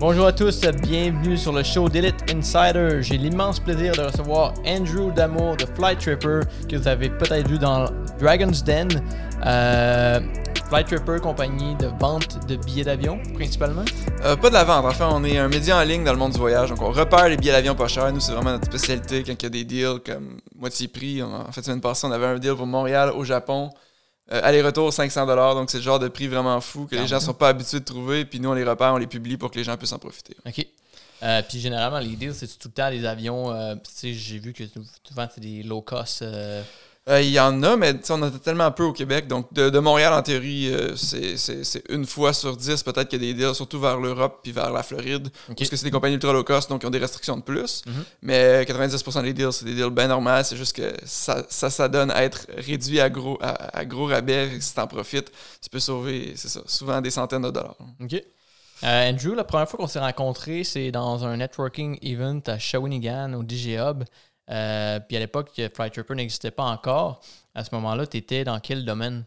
Bonjour à tous, bienvenue sur le show d'Elite Insider. J'ai l'immense plaisir de recevoir Andrew Damour de Flight Tripper, que vous avez peut-être vu dans Dragon's Den. Euh, Flight Tripper, compagnie de vente de billets d'avion, principalement. Euh, pas de la vente, enfin, on est un média en ligne dans le monde du voyage, donc on repère les billets d'avion pas chers. Nous, c'est vraiment notre spécialité quand il y a des deals comme moitié prix. En fait, semaine passée, on avait un deal pour Montréal au Japon. Euh, aller-retour 500 donc c'est le genre de prix vraiment fou que les gens sont pas habitués de trouver. Puis nous, on les repère, on les publie pour que les gens puissent en profiter. OK. Euh, puis généralement, les deals, c'est tout le temps des avions. Euh, tu sais, j'ai vu que souvent, c'est des low cost. Euh, il y en a, mais on en a tellement peu au Québec. Donc, de, Montréal, en théorie, euh, c'est une fois sur dix, peut-être qu'il y a des deals, surtout vers l'Europe puis vers la Floride. Parce que c'est des compagnies ultra low cost, donc ils ont des restrictions de plus. Mhm. Mais 90% des deals, c'est des deals bien normaux. C'est juste que ça, ça, donne à être réduit à gros, à, gros rabais. Si t'en profites, tu peux sauver, c'est ça, souvent des centaines de dollars. OK. Euh, Andrew, la première fois qu'on s'est rencontrés, c'est dans un networking event à Shawinigan, au DJ Hub. Euh, puis à l'époque, Flight Tripper n'existait pas encore. À ce moment-là, tu étais dans quel domaine?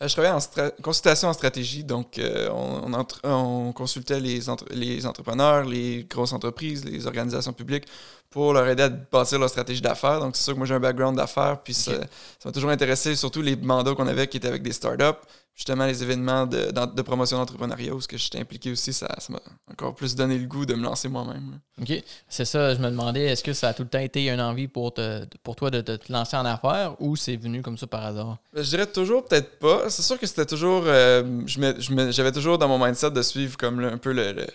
Euh, je travaillais en consultation en stratégie, donc euh, on, consultait les, les entrepreneurs, les grosses entreprises, les organisations publiques pour leur aider à bâtir leur stratégie d'affaires. Donc c'est sûr que moi j'ai un background d'affaires, puis ça m'a toujours intéressé, surtout les mandats qu'on avait qui étaient avec des startups justement les événements de, de promotion d'entrepreneuriat où ce que j'étais impliqué aussi, ça m'a encore plus donné le goût de me lancer moi-même. OK. C'est ça, je me demandais, est-ce que ça a tout le temps été une envie pour, te, pour toi de, te lancer en affaires ou c'est venu comme ça par hasard? Ben, je dirais toujours peut-être pas. C'est sûr que c'était toujours... Euh, j'avais toujours dans mon mindset de suivre comme un peu le,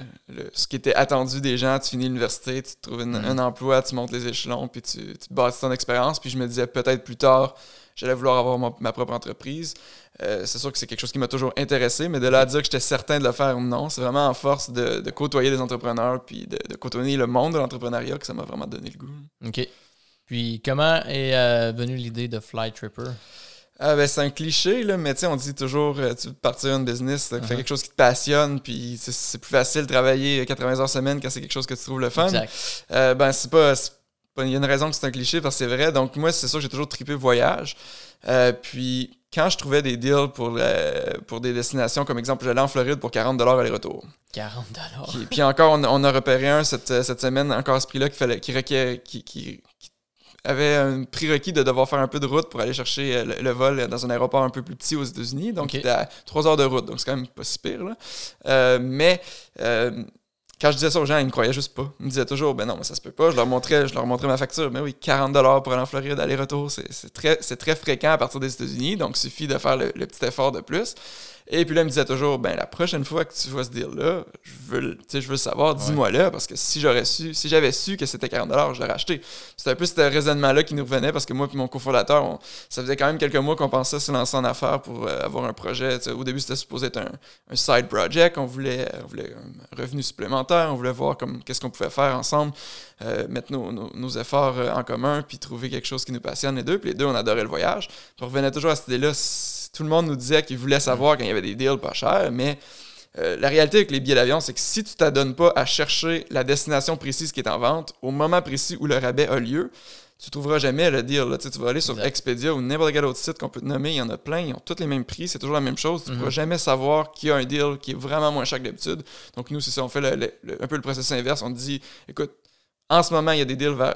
ce qui était attendu des gens. Tu finis l'université, tu trouves mm. un emploi, tu montes les échelons, puis tu, tu bâtis ton expérience. Puis je me disais peut-être plus tard j'allais vouloir avoir ma, propre entreprise. Euh, c'est sûr que c'est quelque chose qui m'a toujours intéressé, mais de là à dire que j'étais certain de le faire, non. C'est vraiment en force de, côtoyer des entrepreneurs puis de, côtoyer le monde de l'entrepreneuriat que ça m'a vraiment donné le goût. OK. Puis comment est euh, venue l'idée de Fly Tripper? Ah ben, c'est un cliché, là, mais on dit toujours, euh, tu veux partir une business, fais uh-huh. quelque chose qui te passionne, puis c'est plus facile de travailler 80 heures semaine quand c'est quelque chose que tu trouves le fun. Exact. ben, c'est pas, il y a une raison que c'est un cliché parce que c'est vrai. Donc, moi, c'est sûr que j'ai toujours trippé voyage. Euh, puis, quand je trouvais des deals pour, pour des destinations, comme exemple, j'allais en Floride pour 40 aller-retour. 40 Puis, encore, on, a repéré un cette, cette semaine, encore à ce prix-là, qui, fallait, qui, qui, avait un prérequis de devoir faire un peu de route pour aller chercher euh, le, vol dans un aéroport un peu plus petit aux États-Unis. Donc, il était à 3 heures de route. Donc, c'est quand même pas si pire. Là. Euh, mais quand je disais ça aux gens, ils me croyaient juste pas. Ils me disaient toujours, ben non, mais ça se peut pas. Je leur montrais, je leur montrais ma facture. Mais oui, 40 pour aller en Floride, aller-retour, c'est très, très fréquent à partir des États-Unis. Donc, suffit de faire le, petit effort de plus. Et puis là, il me disait toujours, ben la prochaine fois que tu vois ce deal-là, je veux, je veux savoir, dis-moi là, parce que si j'aurais su, si j'avais su que c'était 40 je l'aurais acheté. C'était un peu ce raisonnement-là qui nous revenait, parce que moi et mon cofondateur, ça faisait quand même quelques mois qu'on pensait se lancer en affaires pour euh, avoir un projet. au début, c'était supposé être un, side project. On voulait, on voulait un revenu supplémentaire, on voulait voir comme qu'est-ce qu'on pouvait faire ensemble, euh, mettre nos, efforts euh, en commun, puis trouver quelque chose qui nous passionne les deux. Puis les deux, on adorait le voyage. Puis on revenait toujours à cette idée-là tout le monde nous disait qu'il voulait savoir quand il y avait des deals pas chers, mais euh, la réalité avec les billets d'avion, c'est que si tu t'adonnes pas à chercher la destination précise qui est en vente, au moment précis où le rabais a lieu, tu trouveras jamais le deal. Là. Tu, vas aller sur Expedia ou n'importe quel autre site qu'on peut te nommer, il y en a plein, ils ont tous les mêmes prix, c'est toujours la même chose. Tu ne pourras mhm. jamais savoir qu'il y a un deal qui est vraiment moins cher que d'habitude. Donc nous, c'est ça, on fait un peu le processus inverse. On dit, écoute, en ce moment, il y a des deals vers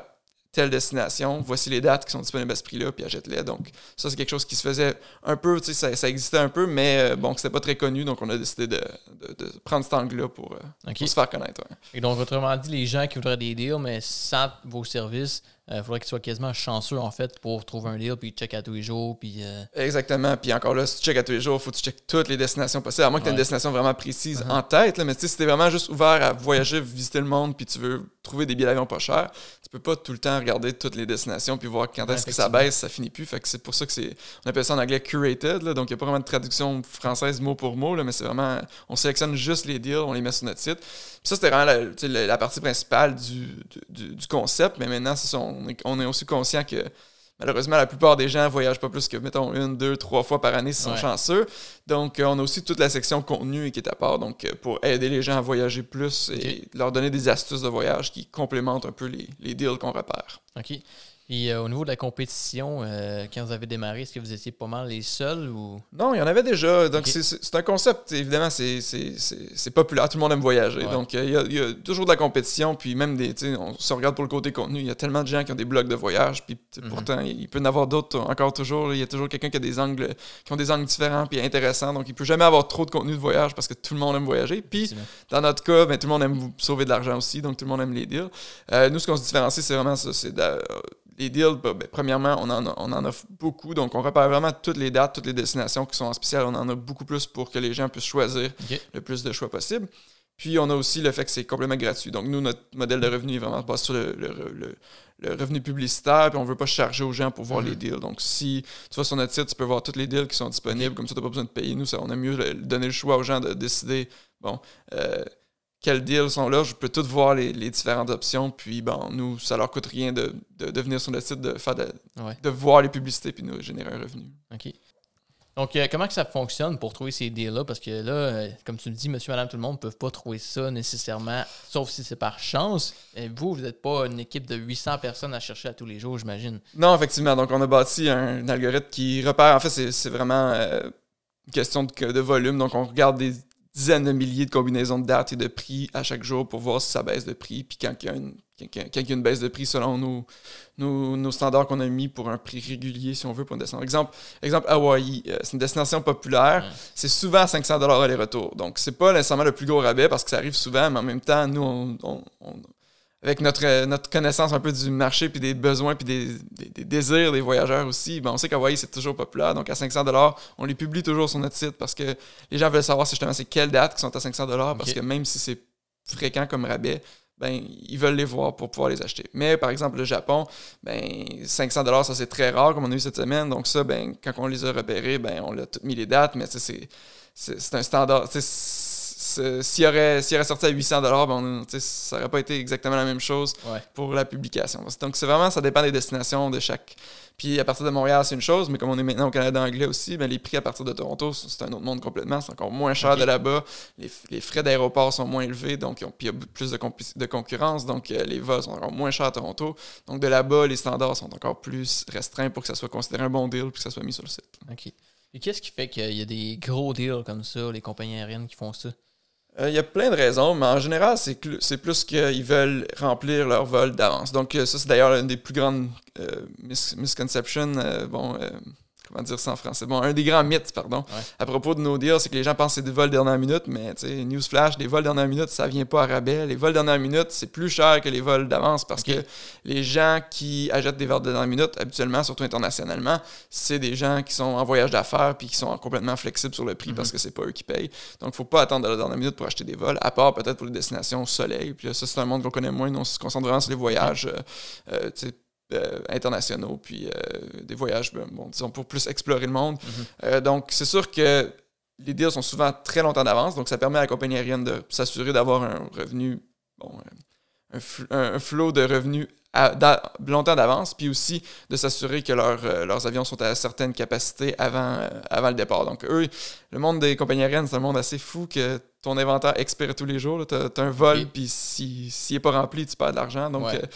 telle destination, voici les dates qui sont disponibles à ce prix-là, puis achète-les. Donc, ça, c'est quelque chose qui se faisait un peu, tu sais, ça, existait un peu, mais euh, bon, c'était pas très connu, donc on a décidé de, prendre cet angle-là pour, euh, se faire connaître. Et donc, autrement dit, les gens qui voudraient des deals, mais sans vos services, il euh, faudrait qu'ils soient quasiment chanceux, en fait, pour trouver un deal, puis check à tous les jours. Puis, euh, Exactement. Puis encore là, si tu check à tous les jours, il faut que tu checkes toutes les destinations possibles, à moins que tu aies une destination vraiment précise uh-huh. en tête. Là, mais si tu es vraiment juste ouvert à voyager, visiter le monde, puis tu veux trouver des billets d'avion pas chers, tu peux pas tout le temps regarder toutes les destinations, puis voir quand est-ce que ça baisse, ça finit plus. Fait que c'est pour ça que c'est. On appelle ça en anglais curated. donc, il n'y a pas vraiment de traduction française mot pour mot, là, mais c'est vraiment. On sélectionne juste les deals, on les met sur notre site. Puis ça, c'était vraiment la, la, partie principale du, du, concept. Mais maintenant, on, est, on est aussi conscient que malheureusement, la plupart des gens voyagent pas plus que, mettons, une, deux, trois fois par année s'ils sont chanceux. Donc, euh, on a aussi toute la section contenu qui est à part, donc euh, pour aider les gens à voyager plus et leur donner des astuces de voyage qui complémentent un peu les, les deals qu'on repère. OK. Puis euh, au niveau de la compétition, euh, quand vous avez démarré, est-ce que vous étiez pas mal les seuls ou? Non, il y en avait déjà. Donc, c'est- un concept, évidemment, c'est- populaire. Tout le monde aime voyager. Ouais. Donc, euh, il y, a, il y a toujours de la compétition. Puis, même des. On se regarde pour le côté contenu. Il y a tellement de gens qui ont des blogs de voyage. Puis, Mhm. pourtant, il peut y en avoir d'autres encore toujours. Il y a toujours quelqu'un qui a des angles qui ont des angles différents puis intéressants. Donc, il peut jamais avoir trop de contenu de voyage parce que tout le monde aime voyager. Puis, dans notre cas, ben, tout le monde aime sauver de l'argent aussi, donc tout le monde aime les deals. Euh, nous, ce qu'on se différencie, c'est vraiment ça. C'est les deals, ben, ben, premièrement, on en, a- on en offre beaucoup, donc on repère vraiment toutes les dates, toutes les destinations qui sont en spécial. On en a beaucoup plus pour que les gens puissent choisir le plus de choix possible. Puis on a aussi le fait que c'est complètement gratuit. Donc nous, notre modèle de revenu est vraiment basé sur le, le- le- le revenu publicitaire, puis on veut pas charger aux gens pour voir Mhm. les deals. Donc si tu vas sur notre site, tu peux voir tous les deals qui sont disponibles, comme ça, tu n'as pas besoin de payer. Nous, ça, on aime mieux donner le choix aux gens de décider, bon, euh, quels deals sont là. Je peux tout voir les, les différentes options, puis bon, nous, ça leur coûte rien de, de, de venir sur le site, de, faire de, Ouais. de voir les publicités, puis nous générer un revenu. OK. Donc, euh, comment que ça fonctionne pour trouver ces deals-là? Parce que là, euh, comme tu le dis, monsieur, madame, tout le monde ne peut pas trouver ça nécessairement, sauf si c'est par chance. Et vous, vous n'êtes pas une équipe de 800 personnes à chercher à tous les jours, j'imagine. Non, effectivement. Donc, on a bâti un, algorithme qui repère. En fait, c'est c'est vraiment euh, une question de, de volume. Donc, on regarde des dizaines de milliers de combinaisons de dates et de prix à chaque jour pour voir si ça baisse de prix. Puis, quand il y a une, quand- il y a une baisse de prix selon nos, nos, nos standards qu'on a mis pour un prix régulier, si on veut, pour une destination. Exemple, exemple Hawaï, euh, c'est une destination populaire. C'est souvent 500 aller-retour. Donc, c'est pas nécessairement le plus gros rabais parce que ça arrive souvent, mais en même temps, nous, on- on- on avec notre, euh, notre connaissance un peu du marché, puis des besoins, puis des, des- des désirs des voyageurs aussi, ben on sait qu'Hawaii, c'est toujours populaire. Donc, à 500 on les publie toujours sur notre site parce que les gens veulent savoir justement c'est quelles dates qui sont à 500 Parce que même si c'est fréquent comme rabais, ben, ils veulent les voir pour pouvoir les acheter. Mais, par exemple, le Japon, ben, 500 ça, c'est très rare, comme on a eu cette semaine. Donc, ça, ben, quand on les a repérés, ben, on a tout mis les dates, mais c'est un standard. C'est- S'il aurait, s'il aurait sorti à 800 ben on- tu sais, ça n'aurait pas été exactement la même chose Ouais. pour la publication. Donc, c'est vraiment, ça dépend des destinations de chaque. Puis, à partir de Montréal, c'est une chose, mais comme on est maintenant au Canada anglais aussi, ben, les prix à partir de Toronto, c'est un autre monde complètement. C'est encore moins cher de là-bas. Les, frais d'aéroport sont moins élevés, donc il y a plus de concurrence, donc euh, les vols sont encore moins chers à Toronto. Donc, de là-bas, les standards sont encore plus restreints pour que ça soit considéré un bon deal puis que ça soit mis sur le site. OK. Et qu'est-ce qui fait qu'il y a des gros deals comme ça, les compagnies aériennes qui font ça? Euh, Il y a plein de raisons, mais en général, c'est c'est plus qu'ils veulent remplir leur vol d'avance. Donc, euh, ça, c'est d'ailleurs une des plus grandes euh, mis- misconceptions. euh, comment dire ça en français? Bon, un des grands mythes, pardon, Ouais. à propos de nos deals, c'est que les gens pensent que c'est des vols dernière minute, mais tu sais, newsflash, des vols dernière minute, ça vient pas à rabais. Les vols dernière minute, c'est plus cher que les vols d'avance parce que les gens qui achètent des vols de dernière minute, habituellement, surtout internationalement, c'est des gens qui sont en voyage d'affaires puis qui sont complètement flexibles sur le prix Mhm. parce que c'est pas eux qui payent. Donc, faut pas attendre de la dernière minute pour acheter des vols, à part peut-être pour les destinations au soleil. Puis là, ça, c'est un monde qu'on connaît moins. On se concentre vraiment sur les voyages euh, tu sais, euh, internationaux, puis euh, des voyages, ben, bon, disons, pour plus explorer le monde. Mhm. Euh, donc, c'est sûr que les deals sont souvent très longtemps d'avance, donc ça permet à la compagnie aérienne de s'assurer d'avoir un revenu, bon, euh, un, fl- un- un flot de revenus à- d'a- longtemps d'avance, puis aussi de s'assurer que leurs, euh, leurs avions sont à certaines capacités avant, euh, avant le départ. Donc, eux, le monde des compagnies aériennes, c'est un monde assez fou que ton inventaire expire tous les jours. Tu as, un vol, Oui. puis s'il si, n'est pas rempli, tu perds de l'argent. Donc, Ouais. euh,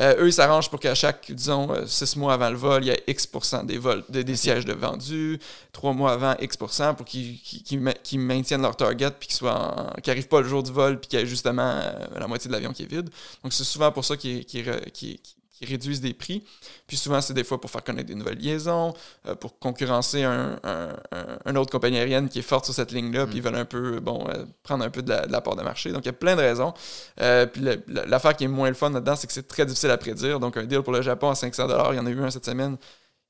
euh, eux, ils s'arrangent pour qu'à chaque, disons, euh, six mois avant le vol, il y ait X des vols, de- des sièges de vendus, trois mois avant, X pour qu'ils qu'ils maintiennent leur target, puis qu'ils soient en- qu'ils n'arrivent pas le jour du vol, puis qu'il y ait justement euh, la moitié de l'avion qui est vide. Donc, c'est souvent pour ça qu'ils qu'ils réduisent des prix. Puis souvent, c'est des fois pour faire connaître des nouvelles liaisons, euh, pour concurrencer un, un, un- une autre compagnie aérienne qui est forte sur cette ligne-là, Mm. puis ils veulent un peu, bon, euh, prendre un peu de la, de la part de marché. Donc, il y a plein de raisons. Euh, puis l'affaire qui est moins le fun là-dedans, c'est que c'est très difficile à prédire. Donc, un deal pour le Japon à 500 il y en a eu un cette semaine.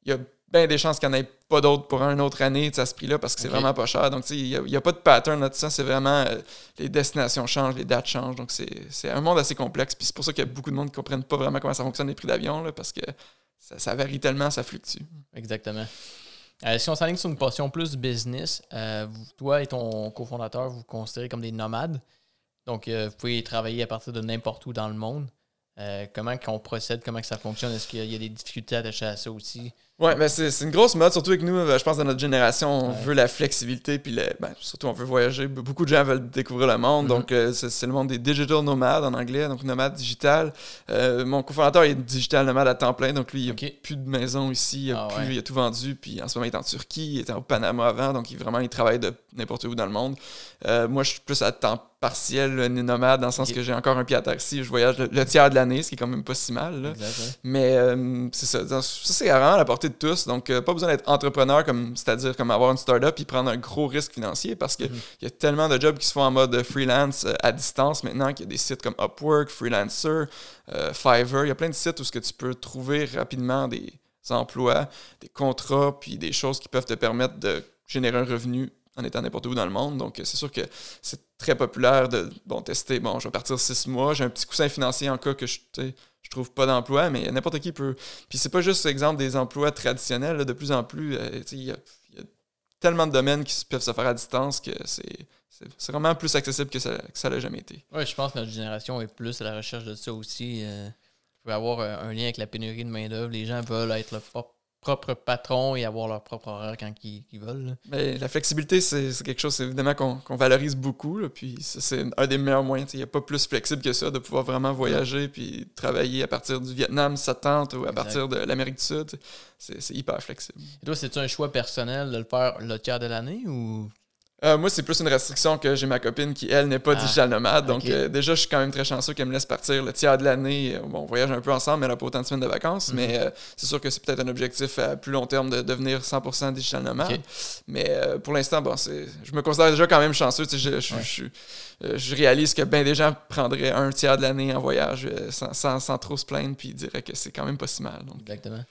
Il y a bien des chances qu'il n'y en ait pas d'autres pour une autre année à ce prix-là parce que c'est vraiment pas cher. Donc, tu sais, il n'y a, y pas de pattern là-dessus. C'est vraiment euh, les destinations changent, les dates changent. Donc, c'est un monde assez complexe. Puis c'est pour ça qu'il y a beaucoup de monde qui ne comprennent pas vraiment comment ça fonctionne les prix d'avion parce que ça, ça varie tellement, ça fluctue. Exactement. Euh, si on s'aligne sur une portion plus business, euh, toi et ton cofondateur, vous vous considérez comme des nomades. Donc, vous pouvez travailler à partir de n'importe où dans le monde. Comment qu'on procède, comment que ça fonctionne? Est-ce qu'il y a des difficultés attachées à ça aussi? Ouais, ben c'est une grosse mode, surtout avec nous, euh, je pense, dans notre génération, on Ouais. veut la flexibilité, puis le, ben, surtout on veut voyager. Be- Beaucoup de gens veulent découvrir le monde, Mhm. donc euh, c'est le monde des digital nomades en anglais, donc nomade digital. Euh, mon cofondateur est digital nomade à temps plein, donc lui, il a Ok. plus de maison ici, il a, Ah plus- ouais. il a tout vendu, puis en ce moment il est en Turquie, il était au Panama avant, donc il, vraiment il travaille de n'importe où dans le monde. Euh, moi, je suis plus à temps partiel, nomade, dans le sens que j'ai encore un pied à ici, je voyage le, le tiers de l'année, ce qui est quand même pas si mal. Là. Mais c'est ça. Ça, c'est vraiment la portée de tous. Donc, euh, pas besoin d'être entrepreneur, comme c'est-à-dire comme avoir une startup puis prendre un gros risque financier parce qu'il Mhm. y a tellement de jobs qui se font en mode freelance euh, à distance maintenant qu'il y a des sites comme Upwork, Freelancer, euh, Fiverr. Il y a plein de sites où ce que tu peux trouver rapidement des emplois, des contrats, puis des choses qui peuvent te permettre de générer un revenu en étant n'importe où dans le monde. Donc, euh, c'est sûr que c'est très populaire de bon, tester. Bon, je vais partir six mois, j'ai un petit coussin financier en cas que je, je trouve pas d'emploi, mais n'importe qui peut. Puis c'est pas juste exemple des emplois traditionnels, de plus en plus, euh, il y, a tellement de domaines qui peuvent se faire à distance que c'est vraiment plus accessible que ça que ça l'a jamais été. Ouais, je pense que notre génération est plus à la recherche de ça aussi. Euh, il peut avoir un, un lien avec la pénurie de main-d'œuvre. Les gens veulent être leur propre, propre patron et avoir leur propre horaire quand ils, ils veulent. là. Mais la flexibilité, c'est quelque chose évidemment qu'on valorise beaucoup. là, puis c'est un des meilleurs moyens. Il n'y a pas plus flexible que ça de pouvoir vraiment voyager puis travailler à partir du Vietnam te tente ou à Exact. partir de l'Amérique du Sud. c'est hyper flexible. Et toi, c'est-tu un choix personnel de le faire le tiers de l'année ou. Euh, moi, c'est plus une restriction que j'ai ma copine qui, elle, n'est pas Ah, digital nomade. Donc, euh, déjà, je suis quand même très chanceux qu'elle me laisse partir le tiers de l'année. Euh, Bon, on voyage un peu ensemble, mais elle n'a pas autant de semaines de vacances. Mhm. Mais c'est sûr que c'est peut-être un objectif à plus long terme de devenir 100% digital nomade. Mais pour l'instant, bon, je me considère déjà quand même chanceux. tu sais, Je, je, Ouais. je, je réalise que bien des gens prendraient un tiers de l'année en voyage sans, sans, sans trop se plaindre, puis ils diraient que c'est quand même pas si mal. Donc, Exactement.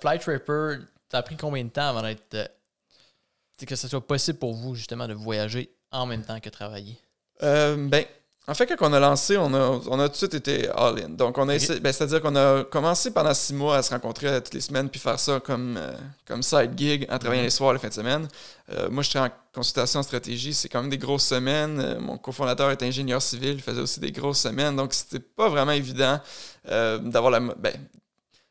Flight a pris combien de temps avant d'être. Que ce soit possible pour vous, justement, de voyager en même temps que travailler? Euh, ben, en fait, quand on a lancé, on a, on a tout de suite été all-in. Donc, on a Ok. essayé- ben, c'est-à-dire qu'on a commencé pendant six mois à se rencontrer toutes les semaines puis faire ça comme, euh, comme side gig en travaillant Mhm. les soirs, les fins de semaine. Euh, moi, je suis en consultation en stratégie. C'est quand même des grosses semaines. Euh, mon cofondateur est ingénieur civil, il faisait aussi des grosses semaines. Donc, c'était pas vraiment évident d'avoir la, mo- ben,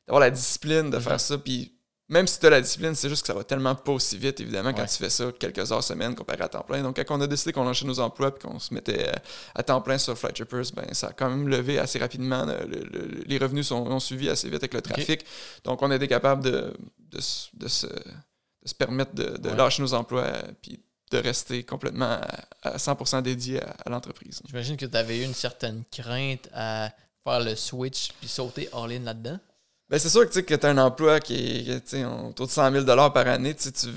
d'avoir la discipline de Mhm. faire ça. Puis, même si tu as la discipline, c'est juste que ça va tellement pas aussi vite, évidemment, quand Ouais. tu fais ça quelques heures semaine comparé à temps plein. Donc, quand on a décidé qu'on lâchait nos emplois et qu'on se mettait euh, à temps plein sur Flight Trippers, ben, ça a quand même levé assez rapidement. Le- le- le- les revenus sont, ont suivi assez vite avec le trafic. Donc, on a été capable de, de, se- de se, de se permettre de, Ouais. lâcher nos emplois euh, puis de rester complètement à, à 100% dédié à, à l'entreprise. J'imagine que tu avais eu une certaine crainte à faire le switch puis sauter all-in là-dedans. Ben, c'est sûr que tu as un emploi qui est tu autour de 100 000 par année. tu tu-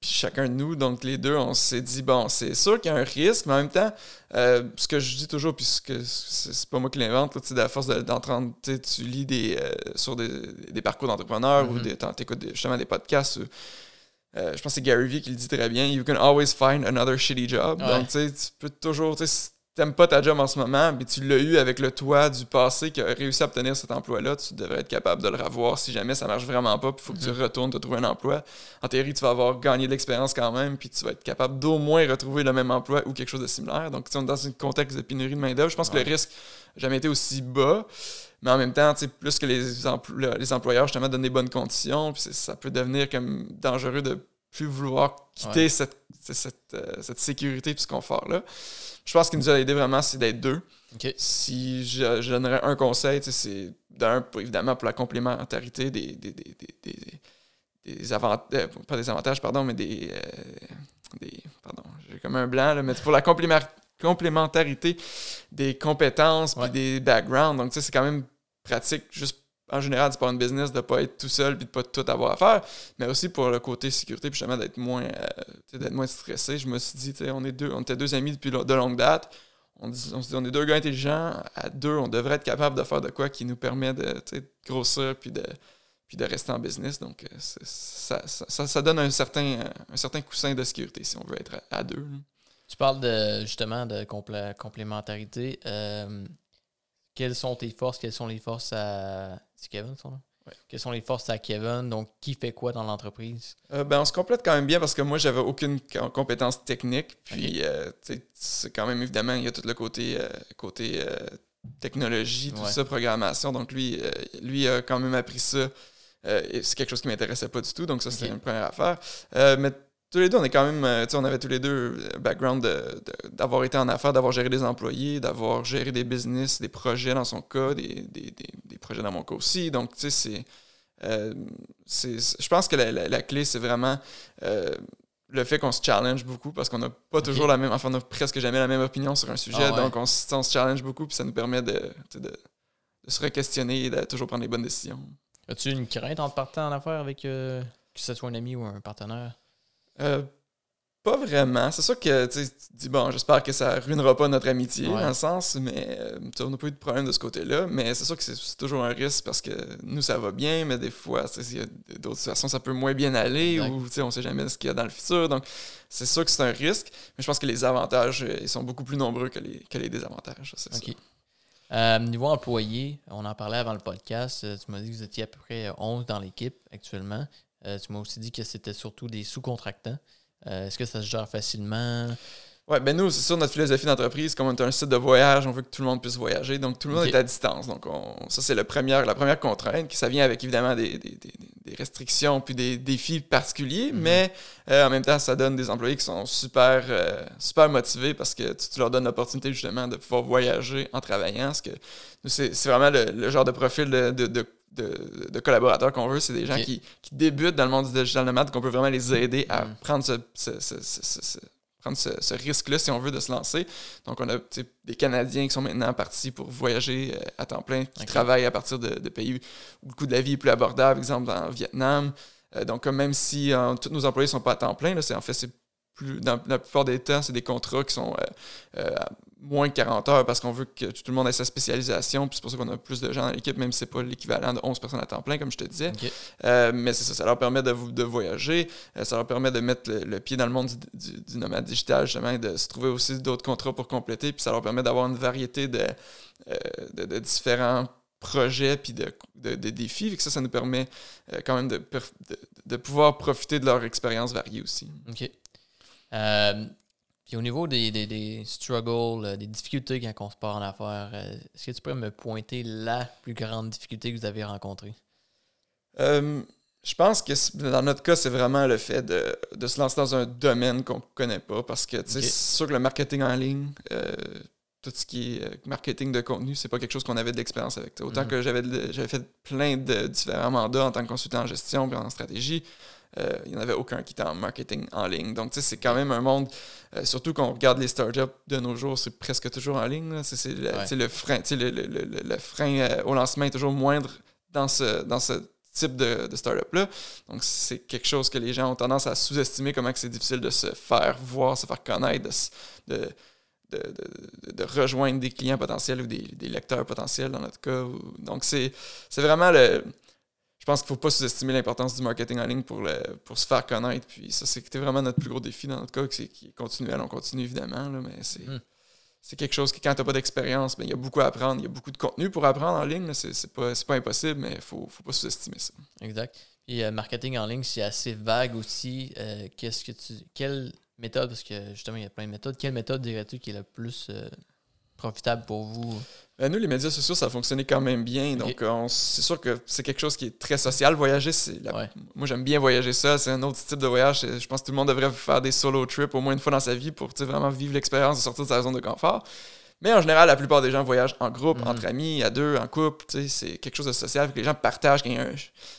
Puis chacun de nous, donc les deux, on s'est dit, bon, c'est sûr qu'il y a un risque, mais en même temps, euh, ce que je dis toujours, puis ce que c'est pas moi qui l'invente, tu sais, à force de- d'entendre, tu sais, tu lis des, euh, sur des, des parcours d'entrepreneurs ou Mhm. des, t'en- t'écoutes des- justement des podcasts. euh, je pense que c'est Gary Vee qui le dit très bien. You can always find another shitty job. Ouais. Donc, tu sais, tu peux toujours, tu sais, t'aimes pas ta job en ce moment, mais tu l'as eu avec le toi du passé qui a réussi à obtenir cet emploi-là, tu devrais être capable de le revoir si jamais ça marche vraiment pas, puis il faut que tu Mhm. retournes te trouver un emploi. En théorie, tu vas avoir gagné de l'expérience quand même, puis tu vas être capable d'au moins retrouver le même emploi ou quelque chose de similaire. Donc, tu sais, on est dans un contexte de pénurie de main-d'œuvre. Je pense que le risque n'a jamais été aussi bas. Mais en même temps, tu sais, plus que les, empl- les employeurs justement donnent des bonnes conditions, puis ça peut devenir comme dangereux de plus vouloir quitter Ouais. cette, cette, euh, cette sécurité et ce confort-là. Je pense qu'il nous a aidé vraiment, c'est d'être deux. Si je, je donnerais un conseil, c'est d'un, évidemment, pour la complémentarité des, des, des, des, des, avantages, pas des avantages, pardon, mais des, euh, des pardon, j'ai comme un blanc, là, mais pour la complémentarité des compétences puis Ouais. des backgrounds. Donc, c'est quand même pratique, juste en général, c'est pour une business de ne pas être tout seul puis de pas tout avoir à faire, mais aussi pour le côté sécurité, puis justement d'être moins, euh, moins stressé. Je me suis dit, on est deux, on était deux amis depuis de longue date. On, se dit, on est deux gars intelligents. À deux, on devrait être capable de faire de quoi qui nous permet de, grossir puis de, puis de rester en business. Donc, euh, ça, ça, donne un certain, un certain coussin de sécurité si on veut être à, deux. Tu parles de justement de complé- complémentarité. Euh, quelles sont tes forces? Quelles sont les forces à. C'est Kevin son nom? Ouais. Quelles sont les forces à Kevin? Donc, qui fait quoi dans l'entreprise? Euh, ben, on se complète quand même bien parce que moi, j'avais aucune co- compétence technique. Puis, euh, c'est quand même, évidemment, il y a tout le côté, euh, côté technologie, tout Ouais. ça, programmation. Donc, lui, lui a quand même appris ça c'est quelque chose qui m'intéressait pas du tout, donc ça, c'était une première affaire. Mais tous les deux, on est quand même, euh, tu sais, on avait tous les deux le background de- de- d'avoir été en affaires, d'avoir géré des employés, d'avoir géré des business, des projets dans son cas, des, des, des, des projets dans mon cas aussi. Donc, tu sais, c'est. euh, je pense que la, la- la clé, c'est vraiment euh, le fait qu'on se challenge beaucoup parce qu'on n'a pas toujours la même, enfin, on n'a presque jamais la même opinion sur un sujet. Ah ouais. Donc, on, se- on se challenge beaucoup, puis ça nous permet de, de, de se re-questionner et de toujours prendre les bonnes décisions. As-tu une crainte en partant en affaires avec euh, que ce soit un ami ou un partenaire? Euh, pas vraiment. C'est sûr que tu dis, bon, j'espère que ça ruinera pas notre amitié, Ouais. dans le sens, mais euh, on n'a pas eu de problème de ce côté-là. Mais c'est sûr que c'est toujours un risque parce que nous, ça va bien, mais des fois, s'il y a d'autres situations, ça peut moins bien aller Exact. ou on sait jamais ce qu'il y a dans le futur. Donc, c'est sûr que c'est un risque, mais je pense que les avantages, euh, ils sont beaucoup plus nombreux que les, que les désavantages. OK. Euh, niveau employé, on en parlait avant le podcast. Tu m'as dit que vous étiez à peu près euh, 11 dans l'équipe actuellement. Euh, tu m'as aussi dit que c'était surtout des sous-contractants. Euh, Est-ce que ça se gère facilement? Ouais, ben nous, c'est sûr, notre philosophie d'entreprise, comme on est un site de voyage, on veut que tout le monde puisse voyager. Donc, tout le monde est à distance. Donc, on- ça, c'est la première, la première contrainte. qui Ça vient avec évidemment des, des- des- des restrictions puis des défis particuliers, Mhm. mais euh, en même temps, ça donne des employés qui sont super, euh, super motivés parce que tu, tu leur donnes l'opportunité justement de pouvoir voyager en travaillant. Parce que nous, c'est c'est vraiment le, le genre de profil de, de, de- de- de collaborateurs qu'on veut. C'est des gens qui, qui débutent dans le monde du digital nomade, qu'on peut vraiment les aider à Mhm. prendre ce- ce- ce- ce- ce- ce prendre ce, risque-là si on veut de se lancer. Donc, on a des Canadiens qui sont maintenant partis pour voyager euh, à temps plein, qui travaillent à partir de, de pays où le coût de la vie est plus abordable, exemple en Vietnam. Euh, donc, même si euh, tous nos employés ne sont pas à temps plein, là, c'est, en fait, c'est plus, dans la plupart des temps, c'est des contrats qui sont euh, euh, à moins de 40 heures parce qu'on veut que tout le monde ait sa spécialisation. Puis c'est pour ça qu'on a plus de gens dans l'équipe, même si c'est pas l'équivalent de 11 personnes à temps plein, comme je te disais. Euh, mais c'est ça, ça leur permet de, de voyager, euh, ça leur permet de mettre le, le pied dans le monde du, du- du nomade digital, justement, et de se trouver aussi d'autres contrats pour compléter, puis ça leur permet d'avoir une variété de, euh, de, de différents projets puis de, de, de défis, que ça, ça nous permet euh, quand même de, perf- de, de pouvoir profiter de leur expérience variée aussi. OK. Euh, puis au niveau des, des, des struggles, euh, des difficultés quand on se part en affaires, euh, est-ce que tu pourrais me pointer la plus grande difficulté que vous avez rencontrée? Euh, je pense que dans notre cas, c'est vraiment le fait de, de se lancer dans un domaine qu'on connaît pas parce que c'est sûr que le marketing en ligne, euh, tout ce qui est marketing de contenu, c'est pas quelque chose qu'on avait de l'expérience avec. Autant Mhm. que j'avais fait plein de différents mandats en tant que consultant en gestion puis en stratégie, euh, il n'y en avait aucun qui était en marketing en ligne. Donc, tu sais, c'est quand même un monde, euh, surtout quand on regarde les startups de nos jours, c'est presque toujours en ligne. C'est le, Ouais. frein, le, le- le- le- frein euh, au lancement est toujours moindre dans ce, dans ce type de, de startup-là. Donc, c'est quelque chose que les gens ont tendance à sous-estimer, comment c'est difficile de se faire voir, se faire connaître, de, de, de, de- de rejoindre des clients potentiels ou des, des lecteurs potentiels dans notre cas. donc, c'est vraiment le... Je pense qu'il ne faut pas sous-estimer l'importance du marketing en ligne pour, le, pour se faire connaître. Puis ça, c'était vraiment notre plus gros défi dans notre cas, c'est qui est continuel. On continue évidemment, là, mais c'est... Hmm. C'est quelque chose que quand tu n'as pas d'expérience, ben, il y a beaucoup à apprendre. Il y a beaucoup de contenu pour apprendre en ligne. C'est c'est pas, c'est pas impossible, mais il faut, faut pas sous-estimer ça. Exact. Puis euh, marketing en ligne, c'est assez vague aussi. Euh, Qu'est-ce que tu. Quelle méthode, parce que justement, il y a plein de méthodes, quelle méthode dirais-tu qui est la plus euh, profitable pour vous? Ben, nous, les médias sociaux, ça a fonctionné quand même bien. Donc, euh, on- c'est sûr que c'est quelque chose qui est très social. Voyager, c'est. la- Ouais. Moi, j'aime bien voyager ça. C'est un autre type de voyage. Je pense que tout le monde devrait faire des solo trips au moins une fois dans sa vie pour vraiment vivre l'expérience de sortir de sa zone de confort. Mais en général, la plupart des gens voyagent en groupe, Mhm. entre amis, à deux, en couple. C'est quelque chose de social. Que les gens partagent. Quand il y a un, quand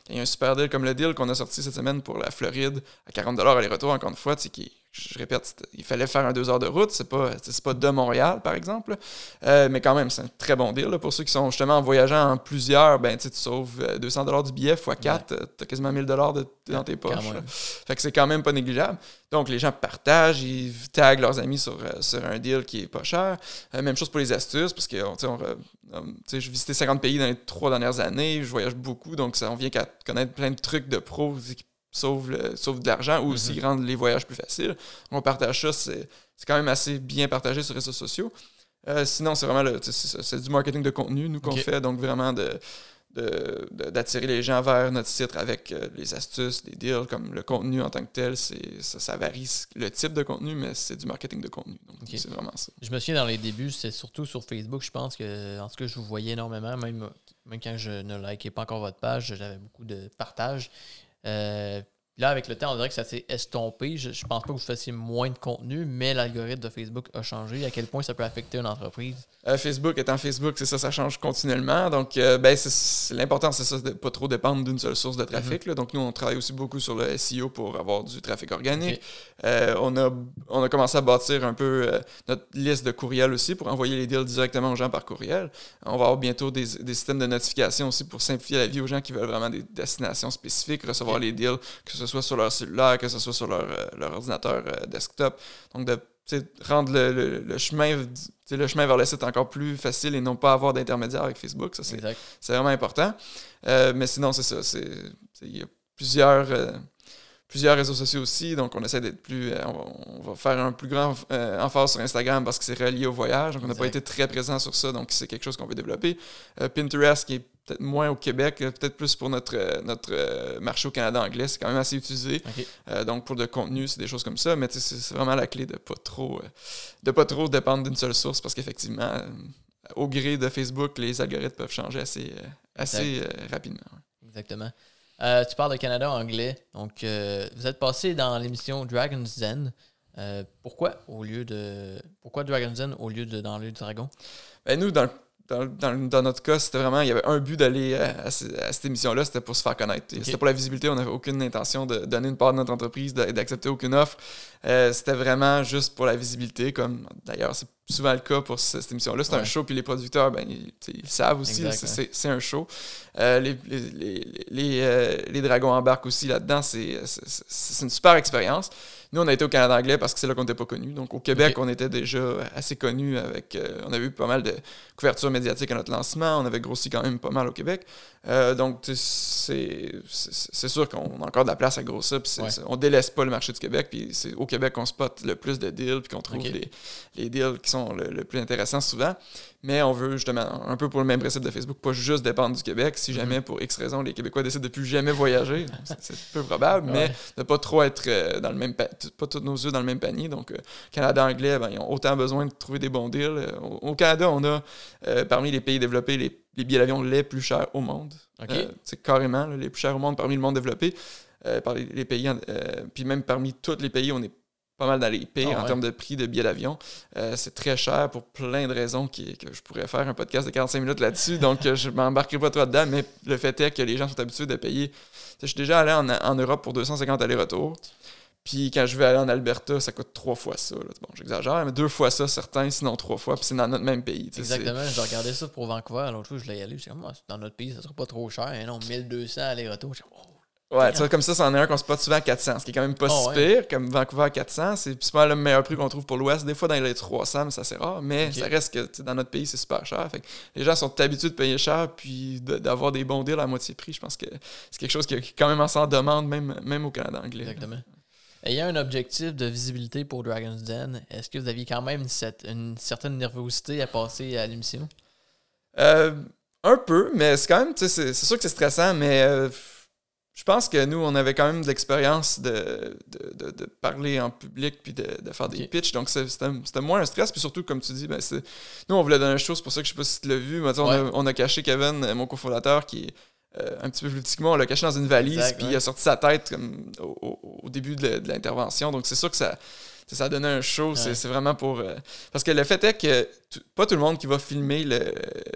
il y a un super deal comme le deal qu'on a sorti cette semaine pour la Floride à 40 aller-retour, encore une fois, tu sais, qui, je répète, il fallait faire un deux heures de route. C'est pas, c'est pas de Montréal, par exemple. Euh, mais quand même, c'est un très bon deal. là. Pour ceux qui sont justement en voyageant en plusieurs, ben, tu sauves euh, 200 du billet x 4, tu as quasiment 1000 de, dans tes poches. Fait que c'est quand même pas négligeable. Donc, les gens partagent, ils taguent leurs amis sur, euh, sur un deal qui est pas cher. Euh, même chose pour les astuces, parce que euh, j'ai visité 50 pays dans les trois dernières années, je voyage beaucoup, donc ça, on vient qu'à connaître plein de trucs de pros qui sauvent, le- sauvent de l'argent ou aussi Mhm. rendent les voyages plus faciles. On partage ça, c'est quand même assez bien partagé sur les réseaux sociaux. Euh, sinon, c'est vraiment c'est du marketing de contenu, nous, qu'on fait, donc vraiment de d'attirer les gens vers notre site avec euh, les astuces, les deals, comme le contenu en tant que tel. Ça, ça varie le type de contenu, mais c'est du marketing de contenu. Donc, c'est vraiment ça. Je me souviens dans les débuts, c'est surtout sur Facebook, je pense que, en tout cas, je vous voyais énormément, même, même quand je ne likais pas encore votre page, j'avais beaucoup de partages. 呃 Là, avec le temps, on dirait que ça s'est estompé. Je, je pense pas que vous fassiez moins de contenu, mais l'algorithme de Facebook a changé. À quel point ça peut affecter une entreprise? Euh, Facebook étant Facebook, c'est ça, ça change continuellement. Donc, euh, ben, l'important, c'est ça, de pas trop dépendre d'une seule source de trafic. Mhm. Donc, nous, on travaille aussi beaucoup sur le SEO pour avoir du trafic organique. Euh, on, a, on a commencé à bâtir un peu notre liste de courriels aussi pour envoyer les deals directement aux gens par courriel. On va avoir bientôt des, des systèmes de notification aussi pour simplifier la vie aux gens qui veulent vraiment des destinations spécifiques, recevoir les deals, que ce soit sur leur cellulaire, que ce soit sur leur, euh, leur ordinateur euh, desktop. Donc, de rendre le, le, chemin, le chemin vers le site encore plus facile et non pas avoir d'intermédiaire avec Facebook. Ça, c'est vraiment important. Euh, mais sinon, c'est ça. Il y a plusieurs, plusieurs réseaux sociaux aussi. Donc, on essaie d'être plus. On va, faire un plus grand emphase sur Instagram parce que c'est relié au voyage. Donc, on n'a pas été très présent sur ça. Donc, c'est quelque chose qu'on veut développer. Pinterest, qui est peut-être moins au Québec, peut-être plus pour notre, euh, notre euh, marché au Canada anglais. C'est quand même assez utilisé. Euh, donc, pour le contenu, c'est des choses comme ça. Mais c'est vraiment la clé de pas trop, de pas trop dépendre d'une seule source parce qu'effectivement, au gré de Facebook, les algorithmes peuvent changer assez, assez rapidement. Exactement. Tu parles de Canada anglais. Donc, vous êtes passé dans l'émission Dragon's Den. pourquoi au lieu de pourquoi Dragon's Den au lieu de dans le dragon? Ben nous, dans le dans, notre cas, c'était vraiment, il y avait un but d'aller à, cette émission-là, c'était pour se faire connaître. C'était pour la visibilité, on n'avait aucune intention de donner une part de notre entreprise, d'accepter aucune offre. Euh, c'était vraiment juste pour la visibilité, comme d'ailleurs c'est souvent le cas pour cette, émission-là. C'est un show, puis les producteurs, ben, ils, savent aussi, c'est un show. Euh, les, les, euh, les, dragons embarquent aussi là-dedans, c'est une super expérience. Nous, on a été au Canada anglais parce que c'est là qu'on n'était pas connu. Donc, au Québec, on était déjà assez connu avec. Euh, on a eu pas mal de couverture médiatique à notre lancement. On avait grossi quand même pas mal au Québec. Euh, donc, c'est sûr qu'on a encore de la place à grossir. Puis on délaisse pas le marché du Québec. Puis c'est au Québec qu'on spot le plus de deals. Puis qu'on trouve les, les, deals qui sont le plus intéressants souvent. Mais on veut justement, un peu pour le même principe de Facebook, pas juste dépendre du Québec. Si jamais, mhm. pour X raison, les Québécois décident de plus jamais voyager, c'est peu probable, mais de pas trop être euh, dans le même pas tous nos yeux dans le même panier. Donc, euh, Canada anglais, ben, ils ont autant besoin de trouver des bons deals. Euh, au, Canada, on a parmi les pays développés les, billets d'avion les plus chers au monde. c'est carrément les plus chers au monde parmi le monde développé. par les, pays, puis même parmi tous les pays, on est pas mal dans les pires ah en termes de prix de billets d'avion. Euh, c'est très cher pour plein de raisons qui, que je pourrais faire un podcast de 45 minutes là-dessus, donc euh, je m'embarquerai pas trop dedans, mais le fait est que les gens sont habitués de payer. Je suis déjà allé en, Europe pour 250 allers-retours. Puis quand je vais aller en Alberta, ça coûte trois fois ça. Bon, j'exagère, mais deux fois ça, certains, sinon trois fois. Puis c'est dans notre même pays. Exactement. Je regardais ça pour Vancouver. L'autre fois, je y aller. Je suis ah, dans notre pays, ça sera pas trop cher. Hein, non, 1200 allers-retours. Ouais, ça, comme ça, c'en est un qu'on spot souvent à 400, ce qui est quand même pas oh, si pire, comme Vancouver à 400. C'est pas le meilleur prix qu'on trouve pour l'Ouest. Des fois, dans les 300, mais ça c'est rare. Mais ça reste que dans notre pays, c'est super cher. Fait les gens sont habitués de payer cher, puis d'avoir des bons deals à moitié prix. Je pense que c'est quelque chose qui est quand même en demande, même, même au Canada anglais. Exactement. Ayant un objectif de visibilité pour Dragon's Den, est-ce que vous aviez quand même une, certaine nervosité à passer à l'émission? Euh, un peu, mais c'est quand même, c'est sûr que c'est stressant, mais. Euh, je pense que nous, on avait quand même de l'expérience de, de, parler en public puis de, faire des pitchs. Donc, c'était moins un stress. Puis surtout, comme tu dis, ben, nous, on voulait donner chose. C'est pour ça que je sais pas si tu l'as vu. on, a, caché Kevin, mon cofondateur, qui est euh, un petit peu plus petit que moi. On l'a caché dans une valise. puis il a sorti sa tête comme, au, début de l'intervention. Donc, c'est sûr que ça ça a donné un show. C'est vraiment pour. Euh, parce que le fait est que pas tout le monde qui va filmer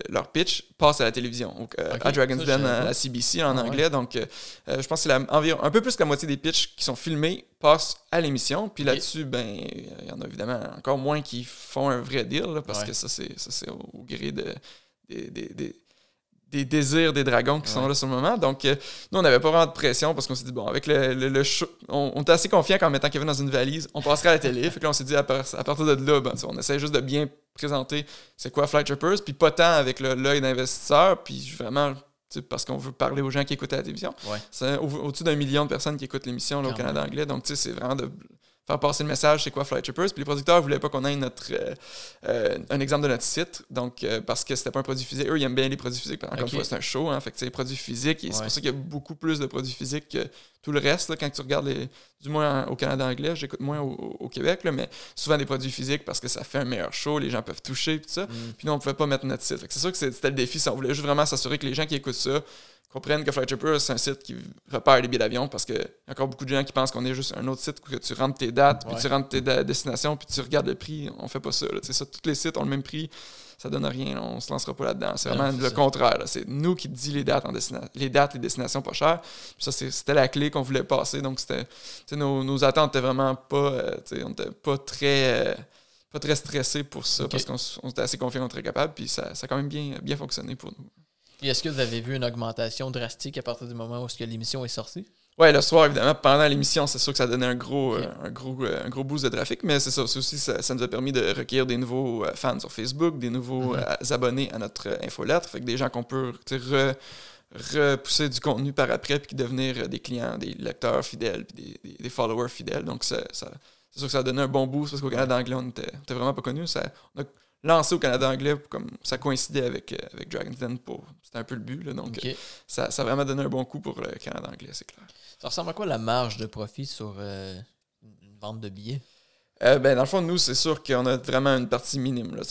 leur pitch passe à la télévision. Euh, à Dragon's Den, à CBC en ah anglais. Donc, euh, je pense que c'est environ un peu plus que la moitié des pitchs qui sont filmés passent à l'émission. Puis là-dessus, ben, il y en a évidemment encore moins qui font un vrai deal, parce que ça, c'est au, gré de, des des désirs des dragons qui sont là sur le moment. Donc, euh, nous, on n'avait pas vraiment de pression parce qu'on s'est dit, bon, avec le, le, show, on, était assez confiant qu'en mettant Kevin dans une valise, on passerait à la télé. fait que là, on s'est dit, à, partir de là, ben, on essaie juste de bien présenter c'est quoi Flight Troopers, puis pas tant avec l'œil d'investisseur, puis vraiment parce qu'on veut parler aux gens qui écoutent la télévision. C'est au-dessus d'un million de personnes qui écoutent l'émission au Canada anglais. Donc, tu sais, c'est vraiment de faire passer le message c'est quoi Flight Troopers? Puis les producteurs voulaient pas qu'on ait notre, euh, euh, un exemple de notre site, donc euh, parce que c'était pas un produit physique. Eux, ils aiment bien les produits physiques. Encore une fois, c'est un show, hein, fait que c'est produits physiques. Et c'est pour ça qu'il y a beaucoup plus de produits physiques que tout le reste. Là, quand tu regardes, les, du moins au Canada anglais, j'écoute moins au, Québec, là, mais souvent des produits physiques parce que ça fait un meilleur show, les gens peuvent toucher, puis ça. Mm. Puis nous, on pouvait pas mettre notre site. C'est sûr que c'était le défi. Ça, on voulait juste vraiment s'assurer que les gens qui écoutent ça comprennent que Flight c'est un site qui repère les billets d'avion parce qu'il y a encore beaucoup de gens qui pensent qu'on est juste un autre site où tu rentres tes dates, puis tu rentres tes destinations, puis tu regardes le prix. On fait pas ça. ça tous les sites ont le même prix. Ça donne rien. On se lancera pas là-dedans. C'est vraiment le contraire. C'est nous qui dit les dates, en les dates, les destinations pas chères. ça, c'était la clé qu'on voulait passer. Donc, c'était nos, nos attentes étaient vraiment pas. Euh, on n'était pas très. Euh, pas très stressés pour ça parce qu'on était assez confiants qu'on était capable. Puis ça, ça a quand même bien, bien fonctionné pour nous est-ce que vous avez vu une augmentation drastique à partir du moment où l'émission est sortie? Oui, le soir, évidemment, pendant l'émission, c'est sûr que ça donnait un gros, euh, un gros, euh, un gros boost de trafic, mais c'est ça, aussi, ça, nous a permis de recueillir des nouveaux euh, fans sur Facebook, des nouveaux mm-hmm. abonnés à notre infolettre, fait que des gens qu'on peut repousser du contenu par après, puis devenir des clients, des lecteurs fidèles, puis des, followers fidèles. Donc, ça, c'est sûr que ça a donné un bon boost, parce qu'au Canada anglais, on n'était vraiment pas connu. Ça, lancé au Canada anglais, comme ça coïncidait avec, euh, avec Dragon's Den. C'était un peu le but. Là, donc, euh, ça, ça, a vraiment donné un bon coup pour le Canada anglais, c'est clair. Ça ressemble à quoi la marge de profit sur euh, une vente de billets? ben, dans le fond, nous, c'est sûr qu'on a vraiment une partie minime. Là.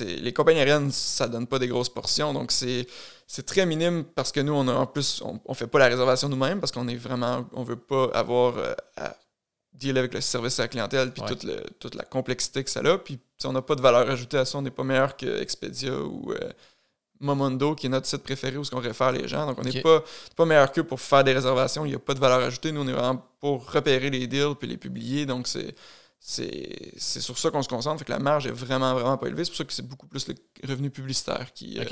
les compagnies aériennes, ça donne pas des grosses portions. Donc, c'est, très minime parce que nous, on a en plus, on, on fait pas la réservation nous-mêmes parce qu'on est vraiment, on veut pas avoir à deal avec le service à la clientèle, puis toute, toute, la complexité que ça a. Puis on n'a pas de valeur ajoutée à ça. On n'est pas meilleur que Expedia ou euh, Momondo, qui est notre site préféré où on réfère les gens. Donc on n'est pas, pas meilleur qu'eux pour faire des réservations. Il n'y a pas de valeur ajoutée. Nous, on est vraiment pour repérer les deals puis les publier. Donc c'est c'est sur ça qu'on se concentre. Fait que la marge est vraiment, vraiment pas élevée. C'est pour ça que c'est beaucoup plus le revenu publicitaire qui, euh,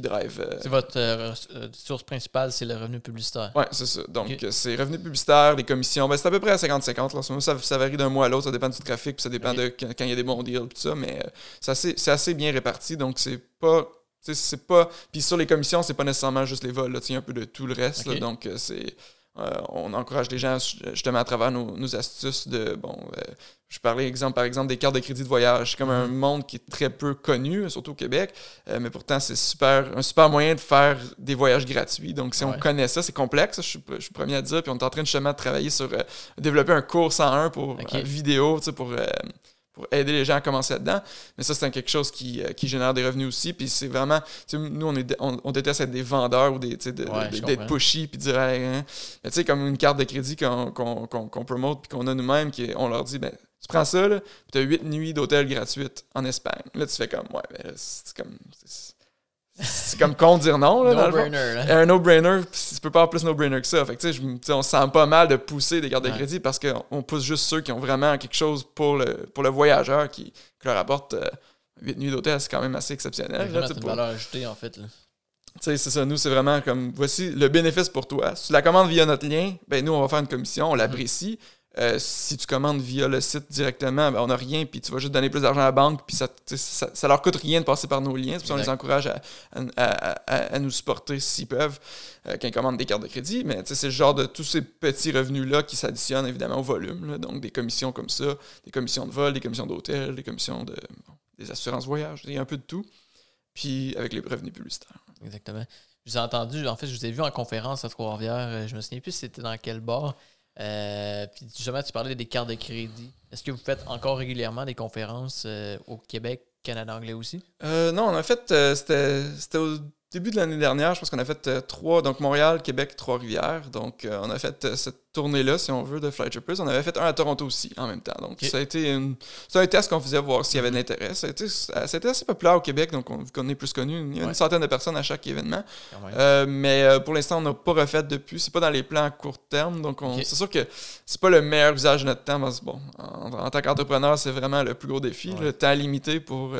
qui drive. Euh, c'est votre euh, source principale, c'est le revenu publicitaire. Oui, c'est ça. Donc, c'est revenu publicitaire, les commissions. Ben, c'est à peu près à 50-50. Ça, ça varie d'un mois à l'autre. Ça dépend du trafic, puis ça dépend de quand il y a des bons deals, tout ça. Mais c'est assez, assez, bien réparti. Donc, c'est pas. C'est pas. Puis sur les commissions, c'est pas nécessairement juste les vols. Il y a un peu de tout le reste. donc, c'est euh, on encourage les gens justement à travers nos, astuces de bon euh, je parlais exemple par exemple des cartes de crédit de voyage. C'est comme un mm-hmm. monde qui est très peu connu surtout au Québec euh, mais pourtant c'est super un super moyen de faire des voyages gratuits. Donc si on connaît ça c'est complexe je suis, je premier à dire puis on est en train justement de travailler sur développer un cours 101 pour vidéo pour pour aider les gens à commencer là-dedans. Mais ça, c'est quelque chose qui, euh, qui, génère des revenus aussi. Puis c'est vraiment, nous, on, est, on, déteste être des vendeurs ou des, d'être pushy puis dire, hein. tu sais, comme une carte de crédit qu'on, qu'on, promote puis qu'on a nous-mêmes, on leur dit, ben, tu prends ça, là, puis tu as 8 nuits d'hôtel gratuites en Espagne. Là, tu fais comme, ouais, ben, c'est comme c'est comme con de dire non. Là, no-brainer. Un no-brainer, tu peux pas avoir plus no-brainer que ça. Fait que, on se sent pas mal de pousser des cartes de crédit parce qu'on pousse juste ceux qui ont vraiment quelque chose pour le, pour le voyageur qui, leur apporte 8 euh, nuits d'hôtel. C'est quand même assez exceptionnel. C'est une valeur ajoutée, en fait. C'est ça. Nous, c'est vraiment comme voici le bénéfice pour toi. Si tu la commandes via notre lien, ben nous, on va faire une commission, on mm-hmm. l'apprécie. Euh, si tu commandes via le site directement, ben, on n'a rien, puis tu vas juste donner plus d'argent à la banque, puis ça, ça, leur coûte rien de passer par nos liens. C'est on les encourage à, nous supporter s'ils peuvent euh, quand ils commandent des cartes de crédit. Mais c'est le genre de tous ces petits revenus-là qui s'additionnent évidemment au volume. Donc des commissions comme ça, des commissions de vol, des commissions d'hôtel, des commissions de des assurances voyage, il y a un peu de tout. Puis avec les revenus publicitaires. Exactement. Je vous ai entendu, en fait, je vous ai vu en conférence à Trois-Rivières. Euh, je me souviens plus c'était dans quel bar. Euh, puis justement, tu parlais des cartes de crédit. Est-ce que vous faites encore régulièrement des conférences euh, au Québec, Canada anglais aussi? Euh, non, en fait, c'était au début de l'année dernière, je pense qu'on a fait euh, trois, donc Montréal, Québec, Trois-Rivières. Donc, euh, on a fait euh, cette tournée-là, si on veut, de Flight Troopers. On avait fait un à Toronto aussi, en même temps. Donc, ça a été une, un test qu'on faisait voir s'il y avait de l'intérêt. Ça, a été, assez populaire au Québec, donc on, est plus connu. Il y a une centaine de personnes à chaque événement. mais pour l'instant, on n'a pas refait depuis. C'est pas dans les plans à court terme. Donc, c'est sûr que c'est pas le meilleur usage de notre temps. Parce, bon, en, tant qu'entrepreneur, c'est vraiment le plus gros défi. Le temps limité pour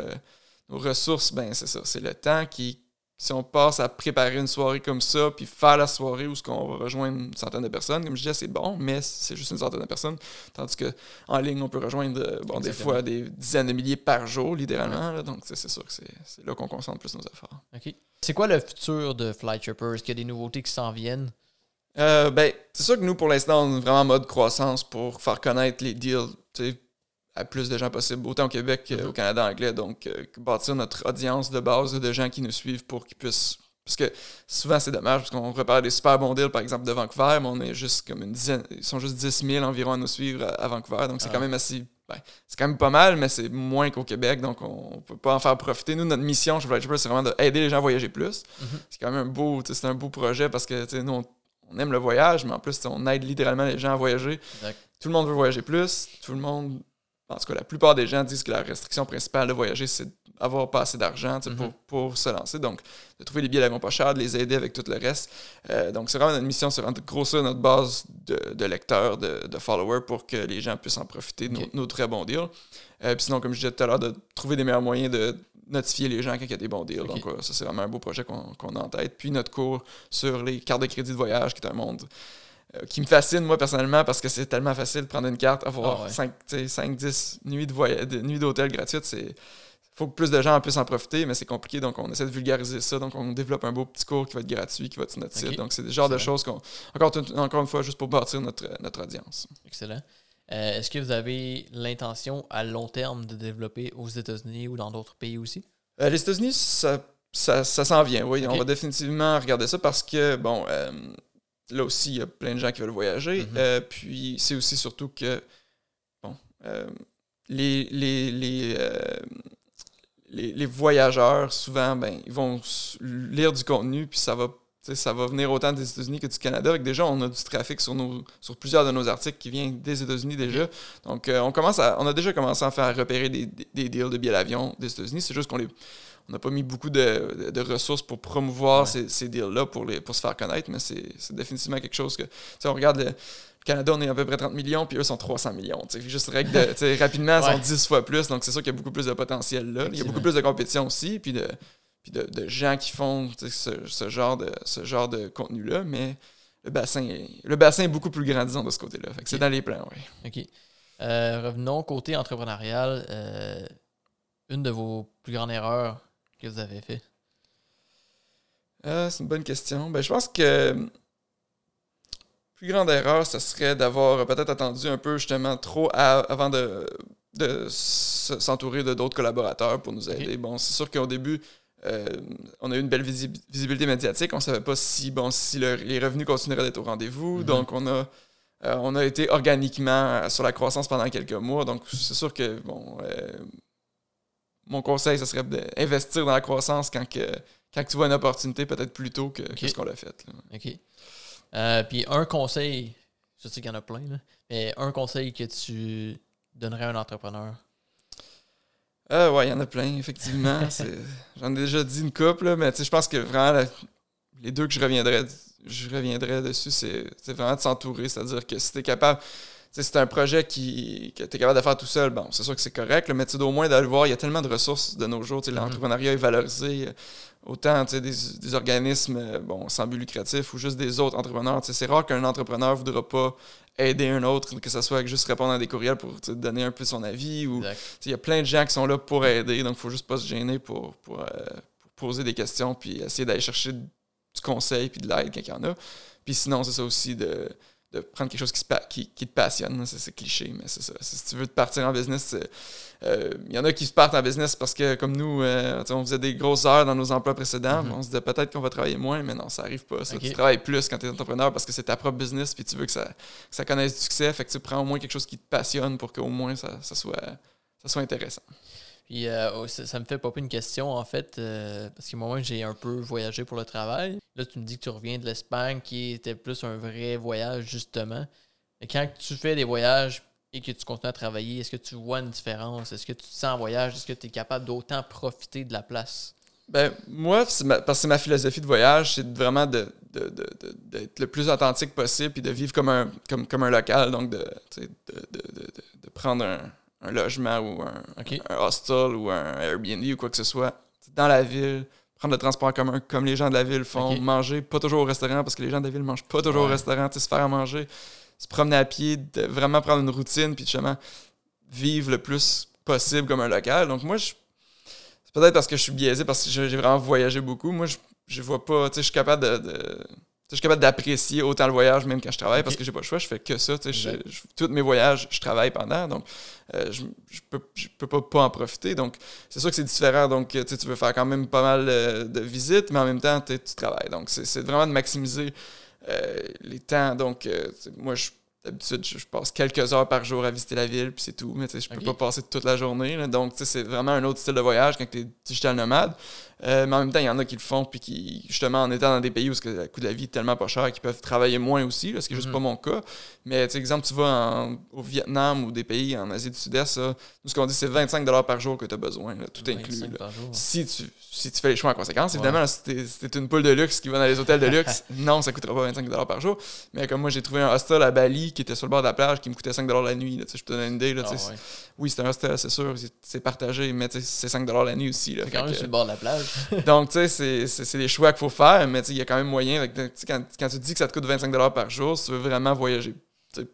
nos ressources, ben c'est ça. C'est le temps qui si on passe à préparer une soirée comme ça, puis faire la soirée où ce qu'on va rejoindre une centaine de personnes, comme je disais, c'est bon, mais c'est juste une centaine de personnes. Tandis que en ligne, on peut rejoindre euh, bon, des fois des dizaines de milliers par jour, littéralement. donc c'est sûr que c'est là qu'on concentre plus nos efforts. OK. C'est quoi le futur de Flight Troopers? Est-ce qu'il y a des nouveautés qui s'en viennent? Euh, ben, c'est sûr que nous, pour l'instant, on est vraiment en mode croissance pour faire connaître les deals à plus de gens possible, autant au Québec qu'au Mhm. Canada anglais. Donc, euh, bâtir notre audience de base de gens qui nous suivent pour qu'ils puissent. Parce que souvent, c'est dommage, parce qu'on repère des super bons deals, par exemple, de Vancouver, mais on est juste comme une dizaine. Ils sont juste 10 000 environ à nous suivre à, à Vancouver. Donc, c'est Ah. quand même assez. ben, c'est quand même pas mal, mais c'est moins qu'au Québec. Donc, on, on peut pas en faire profiter. Nous, notre mission chez Tripper, c'est vraiment d'aider les gens à voyager plus. Mhm. C'est quand même un beau, c'est un beau projet parce que nous, on, on aime le voyage, mais en plus, on aide littéralement les gens à voyager. Exact. Tout le monde veut voyager plus. Tout le monde, tout cas, la plupart des gens disent que la restriction principale de voyager, c'est d'avoir pas assez d'argent sais, Mhm. pour, pour se lancer. Donc, de trouver les billets d'avion pas chers, de les aider avec tout le reste. Euh, donc, c'est vraiment notre mission, c'est vraiment de grossir notre base de, de lecteurs, de, de followers pour que les gens puissent en profiter de nos, très bons deals. Euh, puis sinon, comme je disais tout à l'heure, de trouver des meilleurs moyens de notifier les gens quand il y a des bons deals. Donc, euh, ça, c'est vraiment un beau projet qu'on a en tête. Puis notre cours sur les cartes de crédit de voyage, qui est un monde qui me fascine, moi, personnellement, parce que c'est tellement facile de prendre une carte, avoir Ah ouais. 5, 10 nuits d'hôtel gratuites. C'est faut que plus de gens en puissent en profiter, mais c'est compliqué, donc on essaie de vulgariser ça. Donc on développe un beau petit cours qui va être gratuit, qui va être sur notre site. Donc c'est des genres de choses qu'on. Encore, une- encore une fois, juste pour bâtir notre, notre audience. Excellent. Euh, Est-ce que vous avez l'intention à long terme de développer aux États-Unis ou dans d'autres pays aussi? Euh, les États-Unis, ça, ça, ça s'en vient, oui. On va définitivement regarder ça parce que, bon, euh, là aussi, il y a plein de gens qui veulent voyager. Mhm. Euh, puis c'est aussi surtout que, bon, euh, les, les, les, euh, les, les voyageurs, souvent, ben, ils vont lire du contenu, puis ça va, ça va venir autant des États-Unis que du Canada. Avec déjà, on a du trafic sur, nos, sur plusieurs de nos articles qui vient des États-Unis déjà. Donc, on, commence à, on a déjà commencé à faire repérer des, des, des deals de billets d'avion des États-Unis. C'est juste qu'on les on n'a pas mis beaucoup de, de- de ressources pour promouvoir Ouais. ces, ces deals-là pour, les, pour se faire connaître, mais c'est c'est définitivement quelque chose que. Tu sais, on regarde le, Canada, on est à peu près 30 millions, puis eux sont 300 millions. Tu sais, juste règle de, rapidement, ils Ouais. sont 10 fois plus, donc c'est sûr qu'il y a beaucoup plus de potentiel là. Il y a beaucoup plus de compétition aussi, puis de, puis de, de gens qui font ce, ce genre de, ce genre de contenu-là, mais le bassin, est, le bassin est beaucoup plus grand, disons, de ce côté-là. Fait que c'est dans les plans, oui. OK. Euh, revenons côté entrepreneurial. euh, une de vos plus grandes erreurs que vous avez fait? Euh, c'est une bonne question. Ben, je pense que euh, plus grande erreur, ce serait d'avoir peut-être attendu un peu justement trop à- avant de, de s'entourer de d'autres collaborateurs pour nous aider. Bon, c'est sûr qu'au début, euh, on a eu une belle visi- visibilité médiatique. On savait pas si bon si le- les revenus continueraient d'être au rendez-vous. Mhm. Donc on a euh, on a été organiquement sur la croissance pendant quelques mois. Donc c'est sûr que bon euh, mon conseil, ce serait d'investir dans la croissance quand que quand tu vois une opportunité, peut-être plus tôt que, ce qu'on l'a fait. là. OK. Euh, Puis un conseil, je sais qu'il y en a plein, là, mais un conseil que tu donnerais à un entrepreneur? Euh, ouais, il y en a plein, effectivement. J'en ai déjà dit une couple, là, mais je pense que vraiment, la- les deux que je reviendrais, je reviendrais dessus, c'est c'est vraiment de s'entourer. C'est-à-dire que si tu es capable, c'est un projet qui, que tu es capable de faire tout seul, bon, c'est sûr que c'est correct, là, mais au moins d'aller voir, il y a tellement de ressources de nos jours. Mhm. L'entrepreneuriat est valorisé. euh, Autant des, des organismes euh, bon, sans but lucratif ou juste des autres entrepreneurs. C'est rare qu'un entrepreneur ne voudra pas aider un autre, que ce soit juste répondre à des courriels pour donner un peu son avis ou Il y a plein de gens qui sont là pour aider, donc il faut juste pas se gêner pour, pour, euh, pour poser des questions puis essayer d'aller chercher du conseil puis de l'aide quand il y en a. Puis sinon, c'est ça aussi de, de prendre quelque chose qui, qui, qui te passionne. C'est cliché, mais c'est ça. Si tu veux te partir en business, c'est- euh, il y en a qui se partent en business parce que, comme nous, euh, on faisait des grosses heures dans nos emplois précédents. Mhm. On se disait peut-être qu'on va travailler moins, mais non, ça arrive pas. ça. Tu travailles plus quand tu es entrepreneur parce que c'est ta propre business puis tu veux que ça, que ça connaisse du succès. Fait que tu prends au moins quelque chose qui te passionne pour qu'au moins ça, ça soit, ça soit intéressant. Puis euh, oh, ça, me fait popper une question en fait, euh, parce que moi j'ai un peu voyagé pour le travail. Là, tu me dis que tu reviens de l'Espagne, qui était plus un vrai voyage justement. Mais quand tu fais des voyages et que tu continues à travailler, est-ce que tu vois une différence? Est-ce que tu te sens en voyage? Est-ce que tu es capable d'autant profiter de la place? Ben, moi, parce que ma philosophie de voyage, c'est vraiment de, de- de- d'être le plus authentique possible puis de vivre comme un, comme, comme un local, donc de prendre un, un logement ou un, hostel ou un Airbnb ou quoi que ce soit dans la ville, prendre le transport en commun comme les gens de la ville font, manger pas toujours au restaurant parce que les gens de la ville mangent pas toujours au restaurant, se faire à manger, se promener à pied, de vraiment prendre une routine puis justement vivre le plus possible comme un local. Donc moi, je c'est peut-être parce que je suis biaisé, parce que j'ai j'ai vraiment voyagé beaucoup. Moi, je, je vois pas, tu sais, je suis capable de, de, je suis capable d'apprécier autant le voyage même quand je travaille parce que j'ai pas le choix, je fais que ça. Je, je- tous mes voyages, je travaille pendant, donc euh, je, je peux, je peux pas, pas en profiter. Donc c'est sûr que c'est différent. Donc tu sais, tu veux faire quand même pas mal euh, de visites, mais en même temps, tu travailles. Donc c'est vraiment de maximiser euh, les temps. Donc euh, moi, je D'habitude, je, passe quelques heures par jour à visiter la ville, puis c'est tout. Mais je peux pas passer toute la journée. là. donc, c'est vraiment un autre style de voyage quand tu es digital nomade. Euh, mais en même temps, il y en a qui le font, puis qui, justement, en étant dans des pays où le coût de la vie est tellement pas cher, qui peuvent travailler moins aussi, là, ce qui est juste Mhm. pas mon cas. Mais, exemple, tu vas en- au Vietnam ou des pays en Asie du Sud-Est, nous, ce qu'on dit, c'est 25 par jour que tu as besoin, là, tout inclus. 25 là. par jour. Si tu, si tu fais les choix en conséquence, Ouais. évidemment, si t'es une poule de luxe qui va dans les hôtels de luxe, non, ça coûtera pas 25 par jour. Mais comme moi, j'ai trouvé un hostel à Bali qui était sur le bord de la plage qui me coûtait 5 la nuit. là, je te donne une idée. Là, Ah ouais. Oui, c'est un hostel, c'est sûr, c'est- c'est partagé, mais c'est 5 la nuit aussi. Là, C'est quand même que- sur le bord de la plage. donc, tu sais, c'est- des choix qu'il faut faire, mais tu sais, il y a quand même moyen. Quand, quand tu dis que ça te coûte 25 par jour, si tu veux vraiment voyager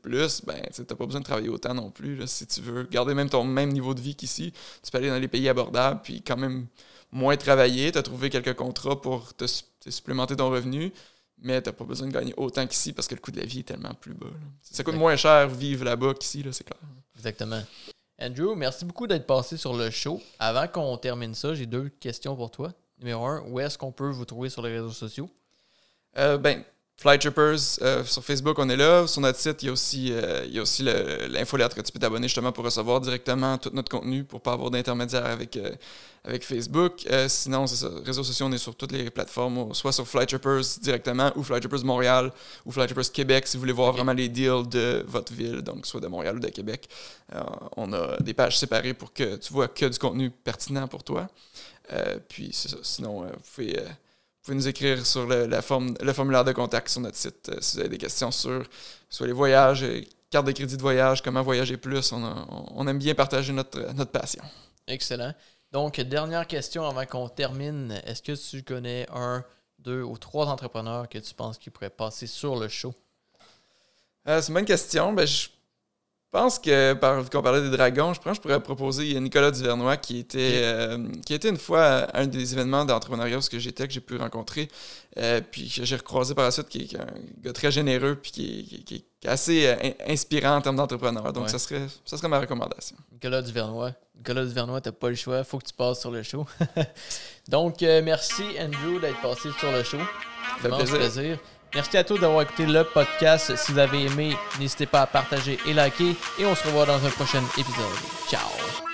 plus, ben, tu t'as pas besoin de travailler autant non plus. là. si tu veux garder même ton même niveau de vie qu'ici, tu peux aller dans les pays abordables, puis quand même moins travailler. Tu as trouvé quelques contrats pour te, te supplémenter ton revenu, mais t'as pas besoin de gagner autant qu'ici parce que le coût de la vie est tellement plus bas. là. Ça coûte moins cher vivre là-bas qu'ici, là, c'est clair. Exactement. Andrew, merci beaucoup d'être passé sur le show. Avant qu'on termine ça, j'ai deux questions pour toi. Numéro un, où est-ce qu'on peut vous trouver sur les réseaux sociaux? Euh, ben, Flight Trippers, euh, sur Facebook, on est là. Sur notre site, il y a aussi, euh, il y a aussi le- l'infolettre que tu peux t'abonner justement pour recevoir directement tout notre contenu pour pas avoir d'intermédiaire avec, euh, avec Facebook. Euh, sinon, c'est ça. Réseaux sociaux, on est sur toutes les plateformes, soit sur Flight Trippers directement ou Flight Trippers Montréal ou Flight Trippers Québec si vous voulez voir vraiment les deals de votre ville, donc soit de Montréal ou de Québec. On a des pages séparées pour que tu vois que du contenu pertinent pour toi. Puis c'est ça. Sinon, vous pouvez. Euh, vous pouvez nous écrire sur le, la forme, le formulaire de contact sur notre site euh, si vous avez des questions sur soit les voyages, euh, carte de crédit de voyage, comment voyager plus. On, a- on- on aime bien partager notre, notre passion. Excellent. Donc, dernière question avant qu'on termine. Est-ce que tu connais un, deux ou trois entrepreneurs que tu penses qui pourraient passer sur le show? Euh, c'est une bonne question. Ben, je pense que, par, vu qu'on parlait des dragons, je pense que je pourrais proposer Nicolas Duvernois qui était, euh, qui était une fois à un des événements d'entrepreneuriat que j'étais, que j'ai pu rencontrer, euh, puis que j'ai recroisé par la suite, qui est, un gars très généreux, puis qui est, qui est- qui est assez euh, in- inspirant en termes d'entrepreneur. Donc, Ouais. ça, serait, ça serait ma recommandation. Nicolas Duvernois. Nicolas Duvernois, t'as pas le choix, faut que tu passes sur le show. Donc, merci Andrew d'être passé sur le show. Ça fait plaisir. Merci à tous d'avoir écouté le podcast. Si vous avez aimé, n'hésitez pas à partager et liker. Et on se revoit dans un prochain épisode. Ciao!